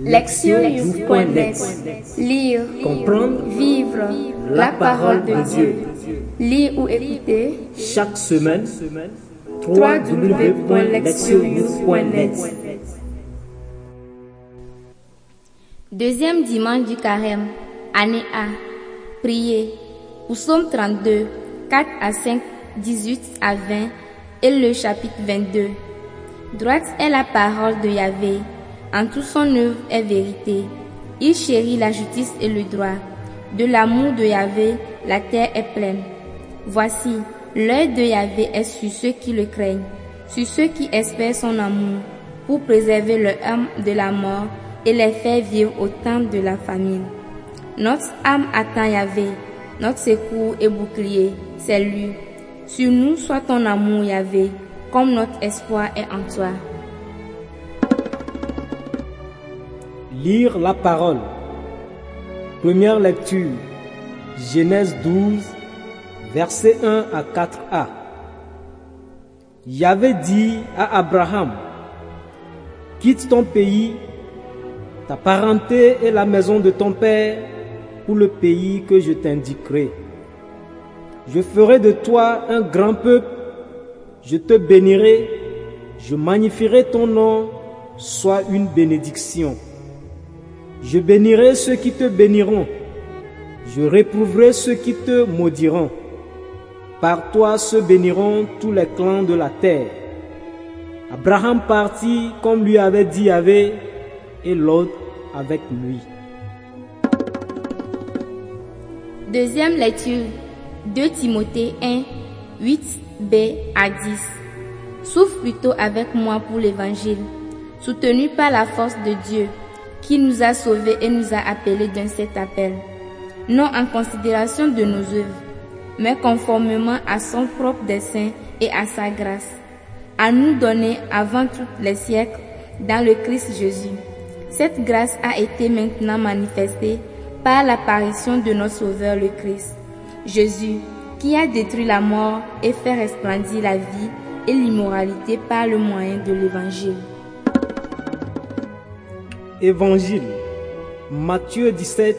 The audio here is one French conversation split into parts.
Lectionnews.net Lire, Comprendre, vivre la parole de Dieu. Lire ou écouter chaque semaine, www.lectionnews.net Deuxième dimanche du carême, année A. Priez. Psaume 32, 4 à 5, 18 à 20 et le chapitre 22. Droite est la parole de Yahvé. En tout son œuvre est vérité. Il chérit la justice et le droit. De l'amour de Yahvé, la terre est pleine. Voici, l'œil de Yahvé est sur ceux qui le craignent, sur ceux qui espèrent son amour, pour préserver leur âme de la mort et les faire vivre au temps de la famine. Notre âme attend Yahvé, notre secours et bouclier, c'est lui. Sur nous soit ton amour, Yahvé, comme notre espoir est en toi. Lire la parole. Première lecture. Genèse 12, versets 1 à 4a. Yahvé dit à Abraham, quitte ton pays, ta parenté et la maison de ton père pour le pays que je t'indiquerai. Je ferai de toi un grand peuple, je te bénirai, je magnifierai ton nom, sois une bénédiction. Je bénirai ceux qui te béniront, je réprouverai ceux qui te maudiront. Par toi se béniront tous les clans de la terre. Abraham partit comme lui avait dit Yahvé, et l'autre avec lui. Deuxième lecture 2 Timothée 1, 8b à 10. Souffre plutôt avec moi pour l'évangile, soutenu par la force de Dieu, qui nous a sauvés et nous a appelés d'un cet appel, non en considération de nos œuvres, mais conformément à son propre dessein et à sa grâce, à nous donner avant tous les siècles dans le Christ Jésus. Cette grâce a été maintenant manifestée par l'apparition de notre Sauveur le Christ, Jésus, qui a détruit la mort et fait resplendir la vie et l'immoralité par le moyen de l'Évangile. Évangile, Matthieu 17,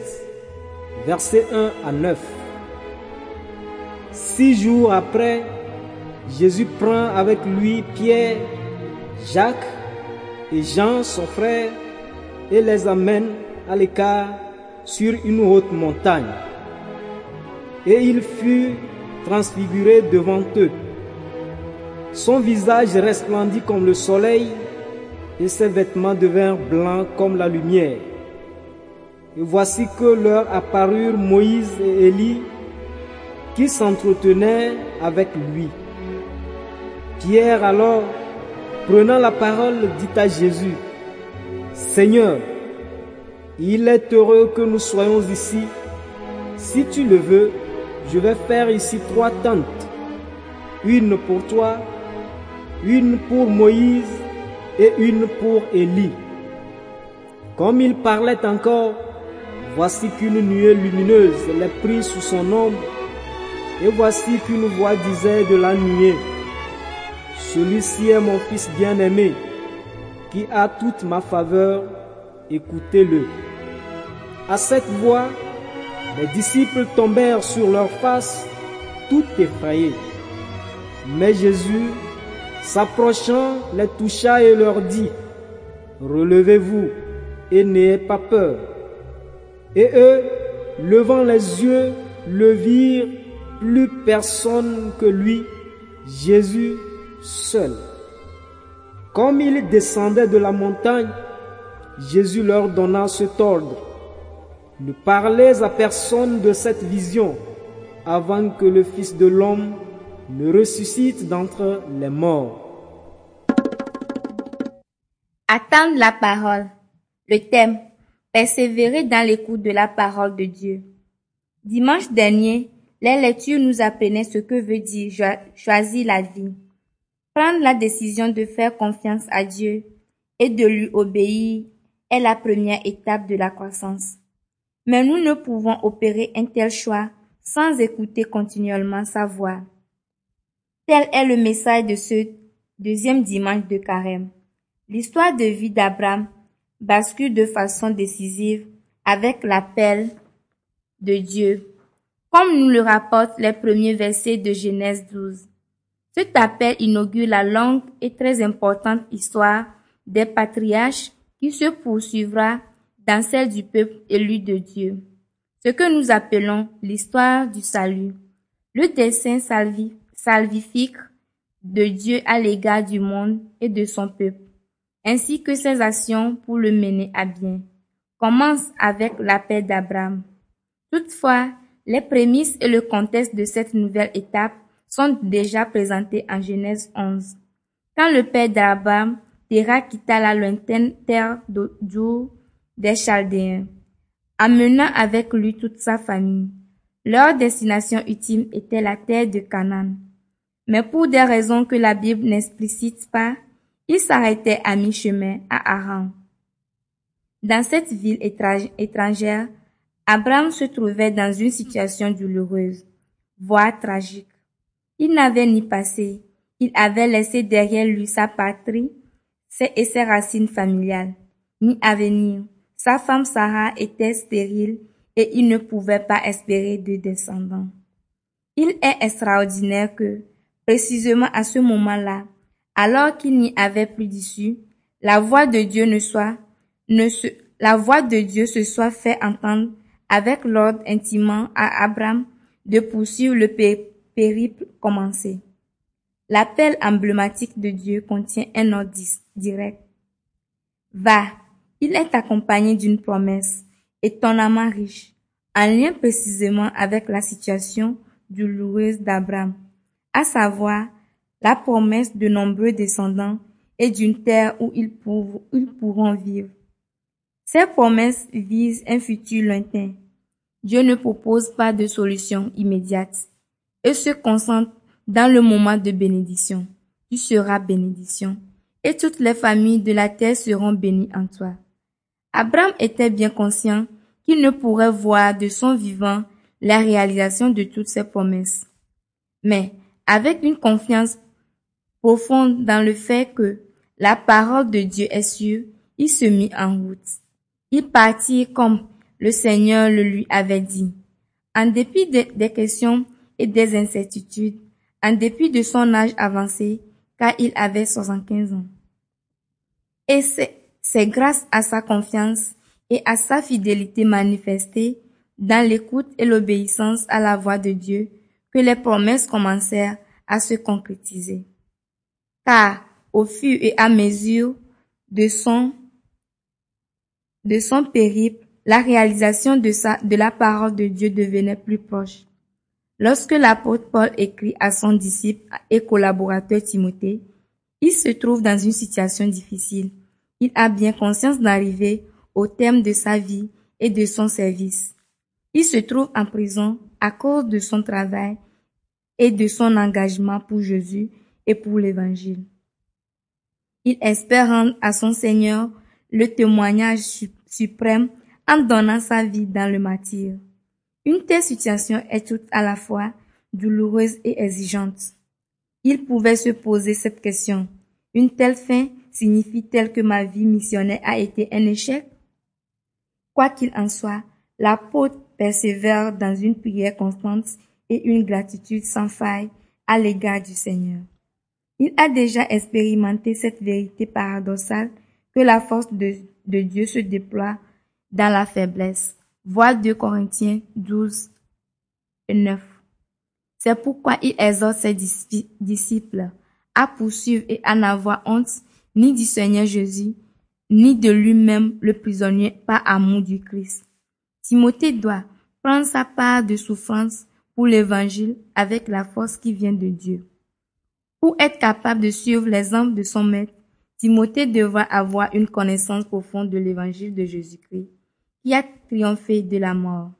versets 1 à 9. Six jours après, Jésus prend avec lui Pierre, Jacques et Jean, son frère, et les amène à l'écart sur une haute montagne. Et il fut transfiguré devant eux. Son visage resplendit comme le soleil et ses vêtements devinrent blancs comme la lumière. Et voici que leur apparurent Moïse et Élie qui s'entretenaient avec lui. Pierre alors, prenant la parole, dit à Jésus, Seigneur, il est heureux que nous soyons ici. Si tu le veux, je vais faire ici trois tentes, une pour toi, une pour Moïse et une pour Élie. Comme il parlait encore, voici qu'une nuée lumineuse les prit sous son ombre, et voici qu'une voix disait de la nuée, Celui-ci est mon fils bien-aimé, qui a toute ma faveur, écoutez-le. À cette voix, les disciples tombèrent sur leurs faces, tout effrayés. Mais Jésus, s'approchant, les toucha et leur dit, Relevez-vous et n'ayez pas peur. Et eux, levant les yeux, le virent, plus personne que lui, Jésus seul. Comme il descendait de la montagne, Jésus leur donna cet ordre. Ne parlez à personne de cette vision avant que le Fils de l'homme ne ressuscite d'entre les morts. Attendre la parole. Le thème. Persévérer dans l'écoute de la parole de Dieu. Dimanche dernier, les lectures nous apprenaient ce que veut dire choisir la vie. Prendre la décision de faire confiance à Dieu et de lui obéir est la première étape de la croissance. Mais nous ne pouvons opérer un tel choix sans écouter continuellement sa voix. Tel est le message de ce deuxième dimanche de carême. L'histoire de vie d'Abraham bascule de façon décisive avec l'appel de Dieu, comme nous le rapportent les premiers versets de Genèse 12. Cet appel inaugure la longue et très importante histoire des patriarches qui se poursuivra dans celle du peuple élu de Dieu. Ce que nous appelons l'histoire du salut. Le dessein salvifique de Dieu à l'égard du monde et de son peuple, ainsi que ses actions pour le mener à bien, commence avec l'appel d'Abraham. Toutefois, les prémices et le contexte de cette nouvelle étape sont déjà présentés en Genèse 11. Quand le père d'Abraham, Terah quitta la lointaine terre d'Ur des Chaldéens, amenant avec lui toute sa famille. Leur destination ultime était la terre de Canaan. Mais pour des raisons que la Bible n'explicite pas, ils s'arrêtaient à mi-chemin à Aran. Dans cette ville étrangère, Abraham se trouvait dans une situation douloureuse, voire tragique. Il n'avait ni passé, il avait laissé derrière lui sa patrie et ses racines familiales, ni avenir. Sa femme Sarah était stérile et il ne pouvait pas espérer de descendants. Il est extraordinaire que, précisément à ce moment-là, alors qu'il n'y avait plus d'issue, la voix de Dieu ne soit, ne se, la voix de Dieu se soit fait entendre avec l'ordre intimement à Abraham de poursuivre le périple commencé. L'appel emblématique de Dieu contient un ordre direct. Va, il est accompagné d'une promesse étonnamment riche, en lien précisément avec la situation douloureuse d'Abraham à savoir la promesse de nombreux descendants et d'une terre où ils, pourront vivre. Ces promesses visent un futur lointain. Dieu ne propose pas de solution immédiate et se concentre dans le moment de bénédiction. Tu seras bénédiction et toutes les familles de la terre seront bénies en toi. Abraham était bien conscient qu'il ne pourrait voir de son vivant la réalisation de toutes ces promesses. Mais avec une confiance profonde dans le fait que la parole de Dieu est sûre, il se mit en route. Il partit comme le Seigneur le lui avait dit. En dépit des questions et des incertitudes, en dépit de son âge avancé, car il avait 75 ans. Et c'est grâce à sa confiance et à sa fidélité manifestée dans l'écoute et l'obéissance à la voix de Dieu que les promesses commencèrent à se concrétiser. Car au fur et à mesure de son, de son périple, la réalisation de, sa, de la parole de Dieu devenait plus proche. Lorsque l'apôtre Paul écrit à son disciple et collaborateur Timothée, il se trouve dans une situation difficile. Il a bien conscience d'arriver au terme de sa vie et de son service. Il se trouve en prison à cause de son travail et de son engagement pour Jésus et pour l'Évangile. Il espère rendre à son Seigneur le témoignage suprême en donnant sa vie dans le martyr. Une telle situation est tout à la fois douloureuse et exigeante. Il pouvait se poser cette question. Une telle fin signifie-t-elle que ma vie missionnaire a été un échec? Quoi qu'il en soit, l'apôtre persévère dans une prière constante une gratitude sans faille à l'égard du Seigneur. Il a déjà expérimenté cette vérité paradoxale que la force de, Dieu se déploie dans la faiblesse. Voir 2 Corinthiens 12 et 9. C'est pourquoi il exhorte ses disciples à poursuivre et à n'avoir honte ni du Seigneur Jésus, ni de lui-même le prisonnier par amour du Christ. Timothée doit prendre sa part de souffrance pour l'évangile avec la force qui vient de Dieu. Pour être capable de suivre l'exemple de son maître, Timothée devra avoir une connaissance profonde de l'évangile de Jésus-Christ, qui a triomphé de la mort.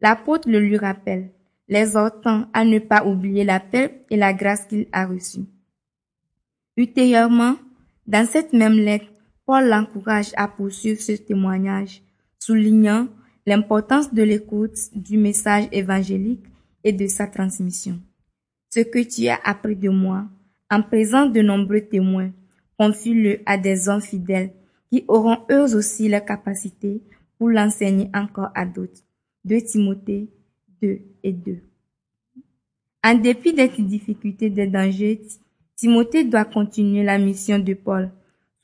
L'apôtre le lui rappelle, l'exhortant à ne pas oublier l'appel et la grâce qu'il a reçue. Ultérieurement, dans cette même lettre, Paul l'encourage à poursuivre ce témoignage, soulignant l'importance de l'écoute du message évangélique et de sa transmission. Ce que tu as appris de moi, en présence de nombreux témoins, confie-le à des hommes fidèles qui auront eux aussi la capacité pour l'enseigner encore à d'autres. 2 Timothée 2 et 2. En dépit des difficultés, des dangers, Timothée doit continuer la mission de Paul,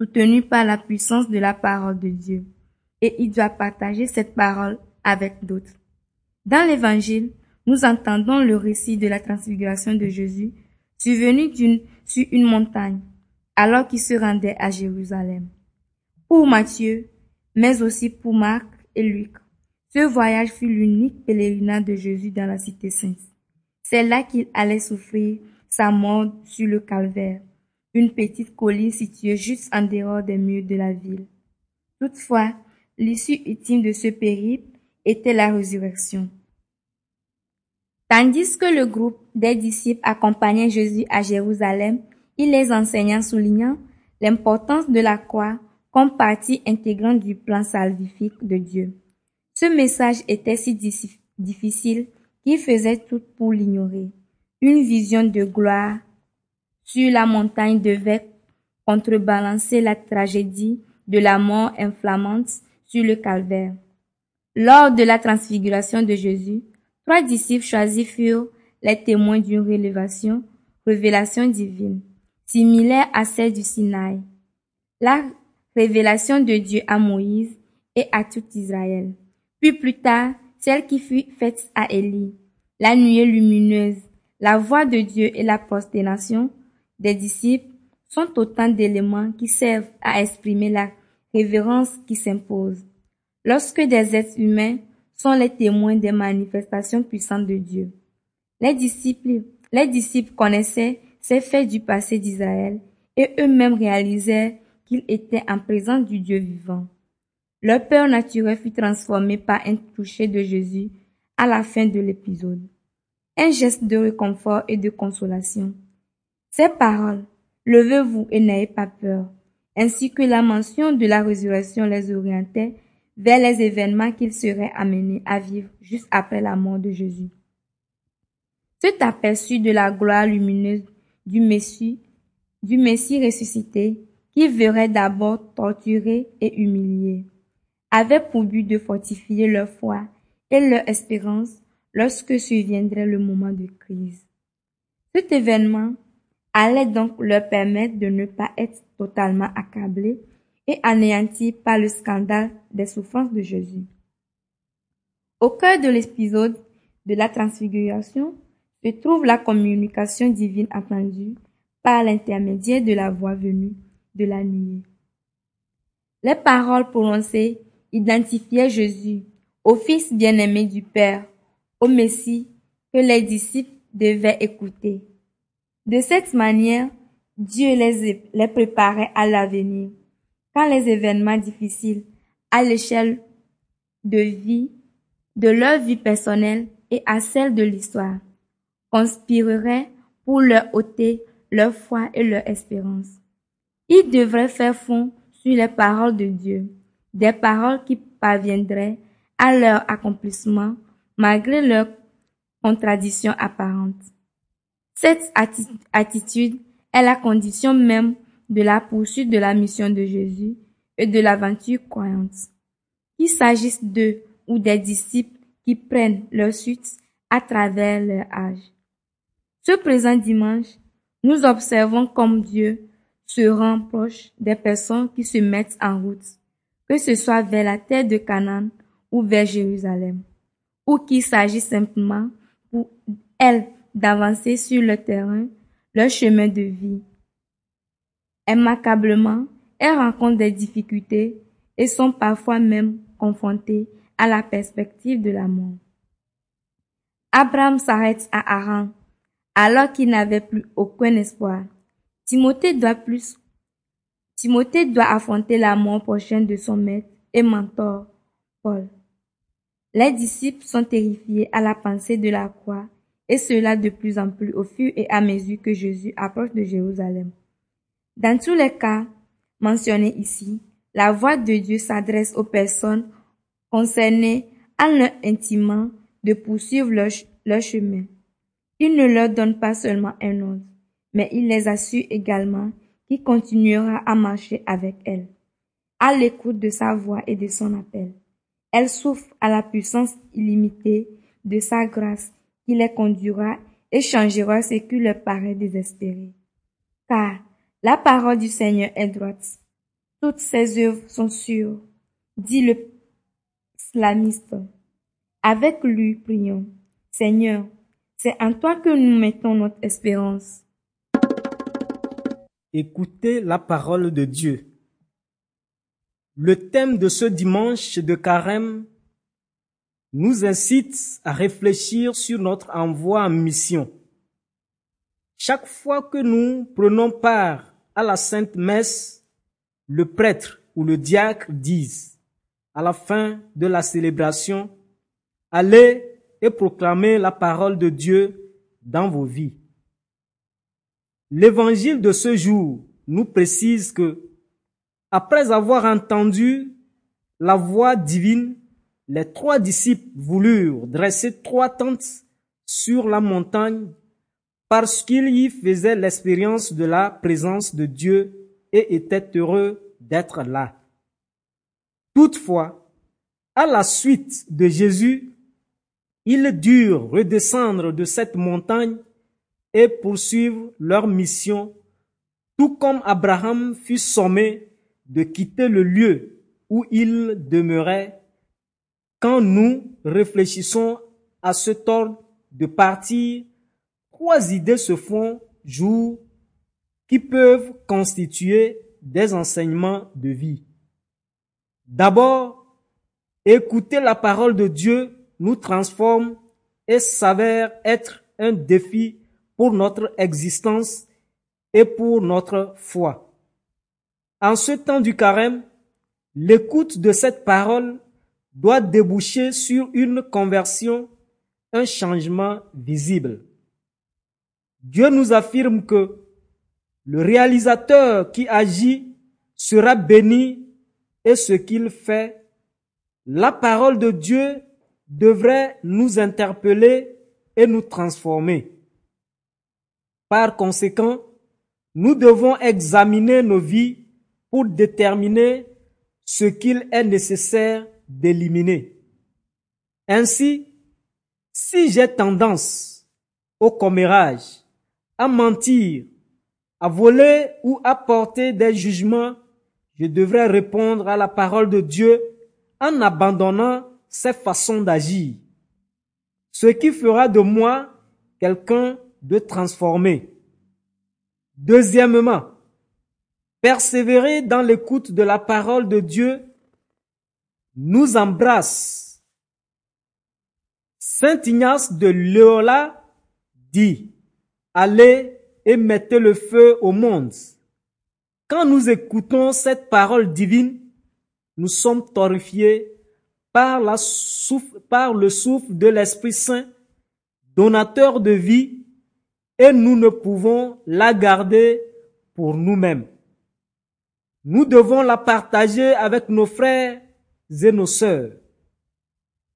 soutenu par la puissance de la parole de Dieu, et il doit partager cette parole avec d'autres. Dans l'Évangile, nous entendons le récit de la transfiguration de Jésus, survenu sur une montagne, alors qu'il se rendait à Jérusalem. Pour Matthieu, mais aussi pour Marc et Luc, ce voyage fut l'unique pèlerinage de Jésus dans la cité sainte. C'est là qu'il allait souffrir sa mort sur le calvaire, une petite colline située juste en dehors des murs de la ville. Toutefois, l'issue ultime de ce périple était la résurrection. Tandis que le groupe des disciples accompagnait Jésus à Jérusalem, il les enseignant soulignant l'importance de la croix comme partie intégrante du plan salvifique de Dieu. Ce message était si difficile qu'il faisait tout pour l'ignorer. Une vision de gloire sur la montagne devait contrebalancer la tragédie de la mort inflammante sur le calvaire. Lors de la transfiguration de Jésus, trois disciples choisis furent les témoins d'une révélation, révélation divine, similaire à celle du Sinaï. La révélation de Dieu à Moïse et à tout Israël. Puis plus tard, celle qui fut faite à Élie. La nuée lumineuse, la voix de Dieu et la prosternation des disciples sont autant d'éléments qui servent à exprimer la révérence qui s'impose. Lorsque des êtres humains sont les témoins des manifestations puissantes de Dieu. Les disciples, les disciples connaissaient ces faits du passé d'Israël et eux-mêmes réalisaient qu'ils étaient en présence du Dieu vivant. Leur peur naturelle fut transformée par un toucher de Jésus à la fin de l'épisode. Un geste de réconfort et de consolation. Ces paroles, levez-vous et n'ayez pas peur, ainsi que la mention de la résurrection les orientait vers les événements qu'ils seraient amenés à vivre juste après la mort de Jésus. Cet aperçu de la gloire lumineuse du Messie, du Messie ressuscité, qui verrait d'abord torturé et humilié, avait pour but de fortifier leur foi et leur espérance lorsque surviendrait le moment de crise. Cet événement allait donc leur permettre de ne pas être totalement accablés et anéantis par le scandale des souffrances de Jésus. Au cœur de l'épisode de la transfiguration se trouve la communication divine attendue par l'intermédiaire de la voix venue de la nuit. Les paroles prononcées identifiaient Jésus au Fils bien-aimé du Père, au Messie que les disciples devaient écouter. De cette manière, Dieu les, les préparait à l'avenir, quand les événements difficiles à l'échelle de vie, de leur vie personnelle et à celle de l'histoire, conspireraient pour leur ôter leur foi et leur espérance. Ils devraient faire fond sur les paroles de Dieu, des paroles qui parviendraient à leur accomplissement malgré leurs contradictions apparentes. Cette attitude est la condition même de la poursuite de la mission de Jésus et de l'aventure croyante. Qu'il s'agisse d'eux ou des disciples qui prennent leur suite à travers leur âge. Ce présent dimanche, nous observons comme Dieu se rend proche des personnes qui se mettent en route, que ce soit vers la terre de Canaan ou vers Jérusalem, ou qu'il s'agit simplement pour elles d'avancer sur le terrain, leur chemin de vie. Immanquablement, elles rencontrent des difficultés et sont parfois même confrontées à la perspective de la mort. Abraham s'arrête à Haran alors qu'il n'avait plus aucun espoir. Timothée doit plus, Timothée doit affronter la mort prochaine de son maître et mentor, Paul. Les disciples sont terrifiés à la pensée de la croix, et cela de plus en plus au fur et à mesure que Jésus approche de Jérusalem. Dans tous les cas mentionnés ici, la voix de Dieu s'adresse aux personnes concernées en leur intimement de poursuivre leur, chemin. Il ne leur donne pas seulement un ordre, mais il les assure également qu'il continuera à marcher avec elles. à l'écoute de sa voix et de son appel. Elle souffre à la puissance illimitée de sa grâce qui les conduira et changera ce qui leur paraît désespéré. Car la parole du Seigneur est droite. Toutes ses œuvres sont sûres, dit le slamiste. Avec lui, prions. Seigneur, c'est en toi que nous mettons notre espérance. Écoutez la parole de Dieu. Le thème de ce dimanche de carême nous incite à réfléchir sur notre envoi en mission. Chaque fois que nous prenons part la Sainte Messe, le prêtre ou le diacre disent, à la fin de la célébration, allez et proclamez la parole de Dieu dans vos vies. L'évangile de ce jour nous précise que, après avoir entendu la voix divine, les trois disciples voulurent dresser trois tentes sur la montagne parce qu'ils y faisaient l'expérience de la présence de Dieu et étaient heureux d'être là. Toutefois, à la suite de Jésus, ils durent redescendre de cette montagne et poursuivre leur mission, tout comme Abraham fut sommé de quitter le lieu où il demeurait. Quand nous réfléchissons à ce ordre de partir, trois idées se font jour qui peuvent constituer des enseignements de vie. D'abord, écouter la parole de Dieu nous transforme et s'avère être un défi pour notre existence et pour notre foi. En ce temps du carême, l'écoute de cette parole doit déboucher sur une conversion, un changement visible. Dieu nous affirme que le réalisateur qui agit sera béni et ce qu'il fait, la parole de Dieu devrait nous interpeller et nous transformer. Par conséquent, nous devons examiner nos vies pour déterminer ce qu'il est nécessaire d'éliminer. Ainsi, si j'ai tendance au commérage, à mentir, à voler ou à porter des jugements, je devrais répondre à la parole de Dieu en abandonnant ces façons d'agir. Ce qui fera de moi quelqu'un de transformé. Deuxièmement, persévérer dans l'écoute de la parole de Dieu nous embrasse. Saint Ignace de Léola dit, allez et mettez le feu au monde. Quand nous écoutons cette parole divine, nous sommes torrifiés par, la souffle, par le souffle de l'Esprit Saint, donateur de vie, et nous ne pouvons la garder pour nous-mêmes. Nous devons la partager avec nos frères et nos sœurs.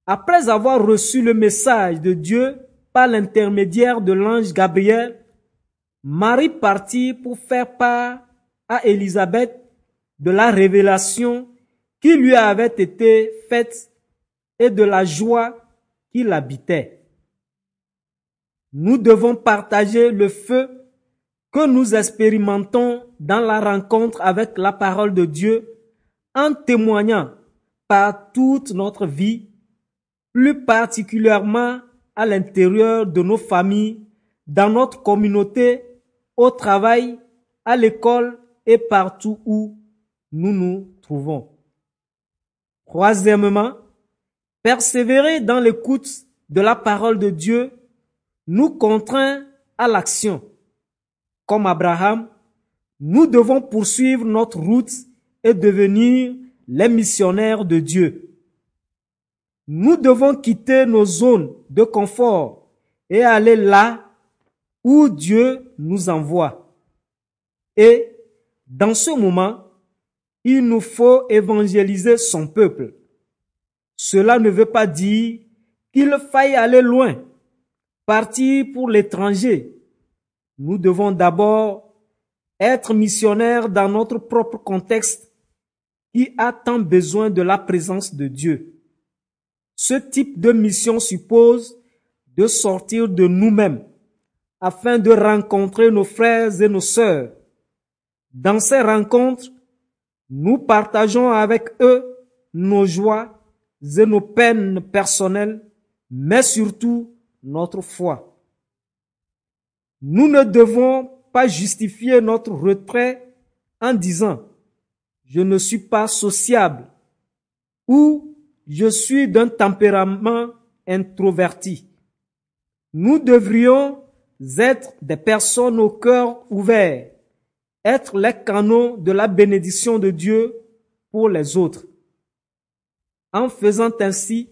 Après avoir reçu le message de Dieu par l'intermédiaire de l'ange Gabriel, Marie partit pour faire part à Élisabeth de la révélation qui lui avait été faite et de la joie qui l'habitait. Nous devons partager le feu que nous expérimentons dans la rencontre avec la parole de Dieu en témoignant par toute notre vie, plus particulièrement à l'intérieur de nos familles, dans notre communauté, au travail, à l'école et partout où nous nous trouvons. Troisièmement, persévérer dans l'écoute de la parole de Dieu nous contraint à l'action. Comme Abraham, nous devons poursuivre notre route et devenir les missionnaires de Dieu. Nous devons quitter nos zones de confort et aller là où Dieu nous envoie. Et dans ce moment, il nous faut évangéliser son peuple. Cela ne veut pas dire qu'il faille aller loin, partir pour l'étranger. Nous devons d'abord être missionnaires dans notre propre contexte qui a tant besoin de la présence de Dieu. Ce type de mission suppose de sortir de nous-mêmes afin de rencontrer nos frères et nos sœurs. Dans ces rencontres, nous partageons avec eux nos joies et nos peines personnelles, mais surtout notre foi. Nous ne devons pas justifier notre retrait en disant je ne suis pas sociable ou je suis d'un tempérament introverti. Nous devrions être des personnes au cœur ouvert, être les canaux de la bénédiction de Dieu pour les autres. En faisant ainsi,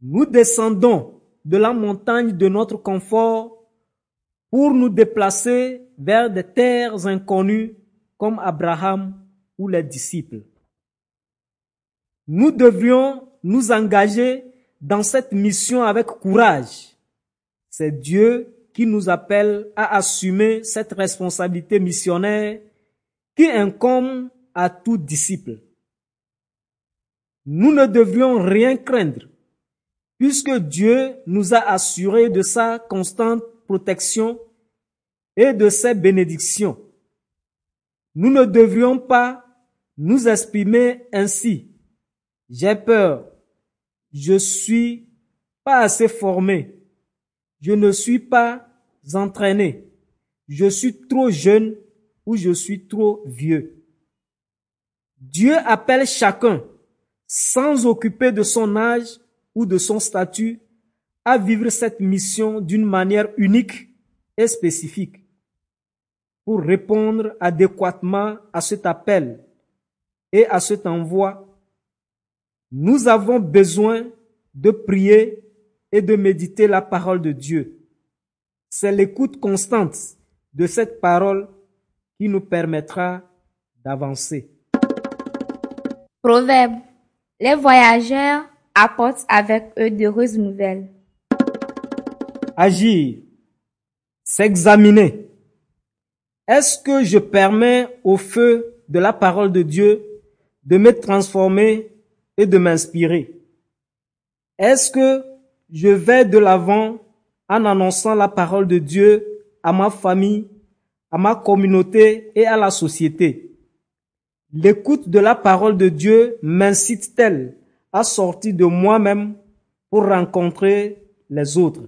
nous descendons de la montagne de notre confort pour nous déplacer vers des terres inconnues comme Abraham ou les disciples. Nous devrions nous engager dans cette mission avec courage. C'est Dieu qui nous appelle à assumer cette responsabilité missionnaire qui incombe à tout disciple. Nous ne devrions rien craindre, puisque Dieu nous a assuré de sa constante protection et de ses bénédictions. Nous ne devrions pas nous exprimer ainsi. J'ai peur. Je suis pas assez formé. Je ne suis pas entraîné. Je suis trop jeune ou je suis trop vieux. Dieu appelle chacun, sans occuper de son âge ou de son statut, à vivre cette mission d'une manière unique et spécifique pour répondre adéquatement à cet appel et à cet envoi, nous avons besoin de prier et de méditer la parole de Dieu. C'est l'écoute constante de cette parole qui nous permettra d'avancer. Proverbe. Les voyageurs apportent avec eux d'heureuses nouvelles. Agir. S'examiner. Est-ce que je permets au feu de la parole de Dieu de me transformer et de m'inspirer. Est-ce que je vais de l'avant en annonçant la parole de Dieu à ma famille, à ma communauté et à la société? L'écoute de la parole de Dieu m'incite-t-elle à sortir de moi-même pour rencontrer les autres?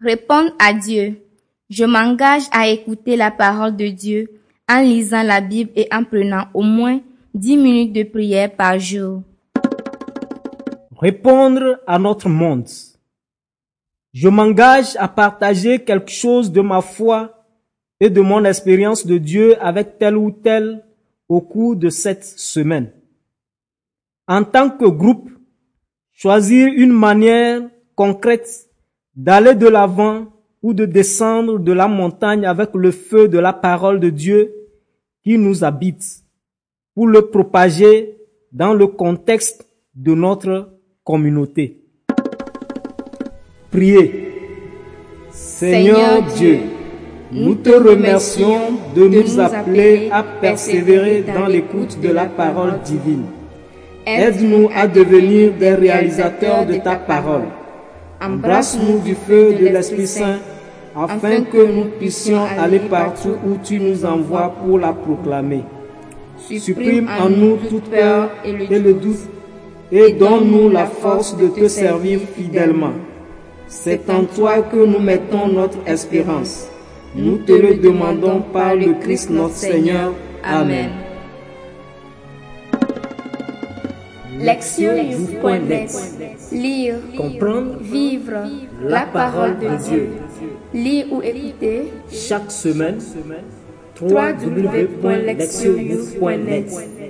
Répondre à Dieu. Je m'engage à écouter la parole de Dieu en lisant la Bible et en prenant au moins 10 minutes de prière par jour. Répondre à notre monde. Je m'engage à partager quelque chose de ma foi et de mon expérience de Dieu avec tel ou tel au cours de cette semaine. En tant que groupe, choisir une manière concrète d'aller de l'avant ou de descendre de la montagne avec le feu de la parole de Dieu qui nous habite pour le propager dans le contexte de notre communauté. Priez. Seigneur Dieu, nous te remercions de nous appeler à persévérer dans l'écoute de la parole divine. Aide-nous à devenir des réalisateurs de ta parole. Embrasse-nous du feu de l'Esprit Saint afin que nous puissions aller partout où tu nous envoies pour la proclamer. Supprime en nous toute peur et le doute et donne-nous la force de te servir fidèlement. C'est en toi que nous mettons notre espérance. Nous te le demandons par le Christ notre Seigneur. Amen. Lectionnews.net Lire, comprendre, vivre la parole de Dieu. Lire ou écouter chaque semaine www.lectionnews.net